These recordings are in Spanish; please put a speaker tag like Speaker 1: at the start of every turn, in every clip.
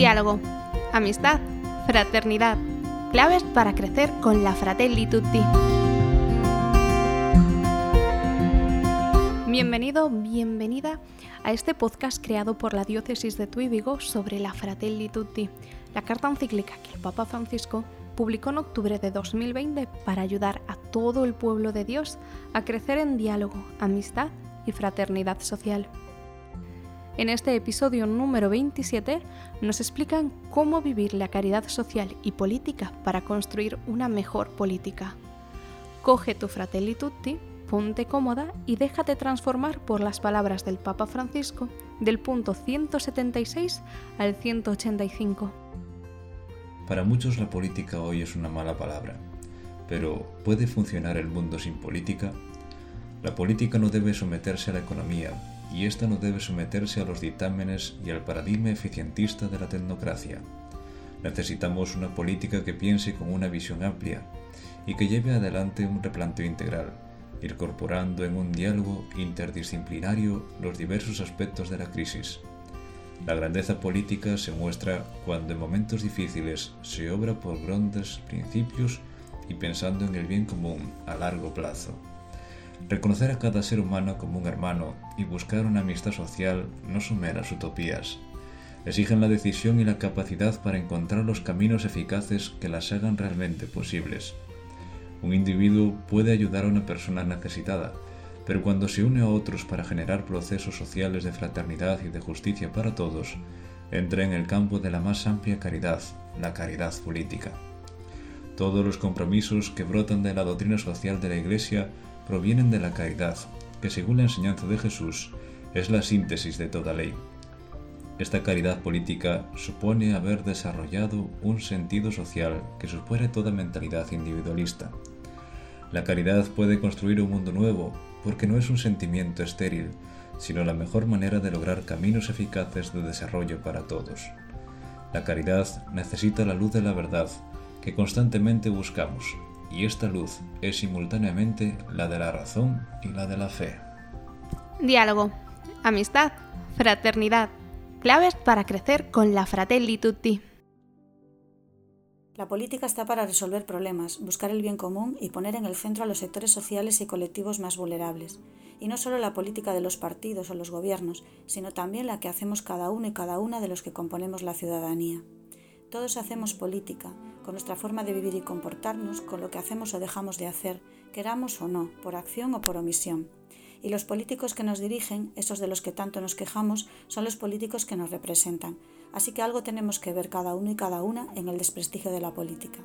Speaker 1: Diálogo, amistad, fraternidad, claves para crecer con la Fratelli Tutti. Bienvenido, bienvenida a este podcast creado por la diócesis de Tuy Vigo sobre la Fratelli Tutti, la carta encíclica que el Papa Francisco publicó en octubre de 2020 para ayudar a todo el pueblo de Dios a crecer en diálogo, amistad y fraternidad social. En este episodio número 27 nos explican cómo vivir la caridad social y política para construir una mejor política. Coge tu Fratelli Tutti, ponte cómoda y déjate transformar por las palabras del Papa Francisco del punto 176 al 185.
Speaker 2: Para muchos la política hoy es una mala palabra, pero ¿puede funcionar el mundo sin política? La política no debe someterse a la economía, y ésta no debe someterse a los dictámenes y al paradigma eficientista de la tecnocracia. Necesitamos una política que piense con una visión amplia y que lleve adelante un replanteo integral, incorporando en un diálogo interdisciplinario los diversos aspectos de la crisis. La grandeza política se muestra cuando en momentos difíciles se obra por grandes principios y pensando en el bien común a largo plazo. Reconocer a cada ser humano como un hermano y buscar una amistad social no son meras utopías. Exigen la decisión y la capacidad para encontrar los caminos eficaces que las hagan realmente posibles. Un individuo puede ayudar a una persona necesitada, pero cuando se une a otros para generar procesos sociales de fraternidad y de justicia para todos, entra en el campo de la más amplia caridad, la caridad política. Todos los compromisos que brotan de la doctrina social de la Iglesia provienen de la caridad, que según la enseñanza de Jesús es la síntesis de toda ley. Esta caridad política supone haber desarrollado un sentido social que supere toda mentalidad individualista. La caridad puede construir un mundo nuevo porque no es un sentimiento estéril, sino la mejor manera de lograr caminos eficaces de desarrollo para todos. La caridad necesita la luz de la verdad que constantemente buscamos, y esta luz es simultáneamente la de la razón y la de la fe.
Speaker 1: Diálogo, amistad, fraternidad, claves para crecer con la Fratelli Tutti.
Speaker 3: La política está para resolver problemas, buscar el bien común y poner en el centro a los sectores sociales y colectivos más vulnerables. Y no solo la política de los partidos o los gobiernos, sino también la que hacemos cada uno y cada una de los que componemos la ciudadanía. Todos hacemos política, con nuestra forma de vivir y comportarnos, con lo que hacemos o dejamos de hacer, queramos o no, por acción o por omisión. Y los políticos que nos dirigen, esos de los que tanto nos quejamos, son los políticos que nos representan. Así que algo tenemos que ver cada uno y cada una en el desprestigio de la política.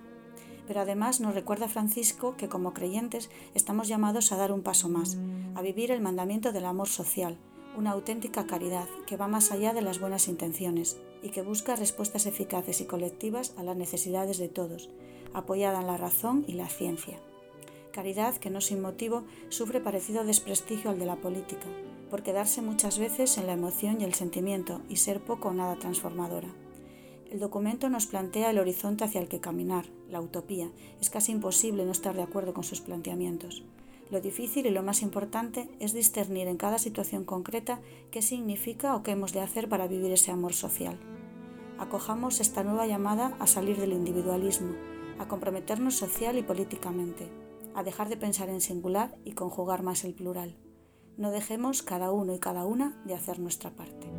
Speaker 3: Pero además nos recuerda Francisco que como creyentes estamos llamados a dar un paso más, a vivir el mandamiento del amor social, una auténtica caridad que va más allá de las buenas intenciones y que busca respuestas eficaces y colectivas a las necesidades de todos, apoyada en la razón y la ciencia. Caridad que no sin motivo sufre parecido desprestigio al de la política, por quedarse muchas veces en la emoción y el sentimiento y ser poco o nada transformadora. El documento nos plantea el horizonte hacia el que caminar, la utopía. Es casi imposible no estar de acuerdo con sus planteamientos. Lo difícil y lo más importante es discernir en cada situación concreta qué significa o qué hemos de hacer para vivir ese amor social. Acojamos esta nueva llamada a salir del individualismo, a comprometernos social y políticamente, a dejar de pensar en singular y conjugar más el plural. No dejemos cada uno y cada una de hacer nuestra parte.